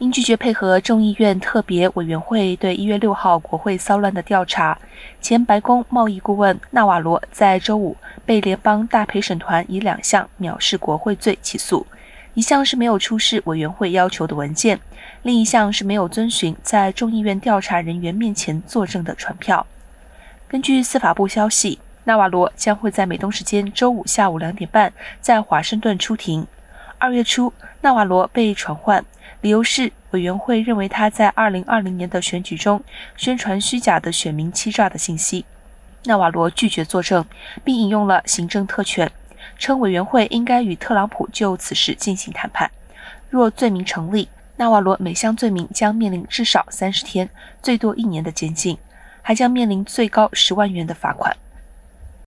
因拒绝配合众议院特别委员会对一月六号国会骚乱的调查，前白宫贸易顾问纳瓦罗在周五被联邦大陪审团以两项藐视国会罪起诉。一项是没有出示委员会要求的文件，另一项是没有遵循在众议院调查人员面前作证的传票。根据司法部消息，纳瓦罗将会在美东时间周五下午两点半在华盛顿出庭。二月初，纳瓦罗被传唤，理由是委员会认为他在2020年的选举中宣传虚假的选民欺诈的信息。纳瓦罗拒绝作证，并引用了行政特权，称委员会应该与特朗普就此事进行谈判。若罪名成立，纳瓦罗每项罪名将面临至少三十天、最多一年的监禁，还将面临最高十万元的罚款。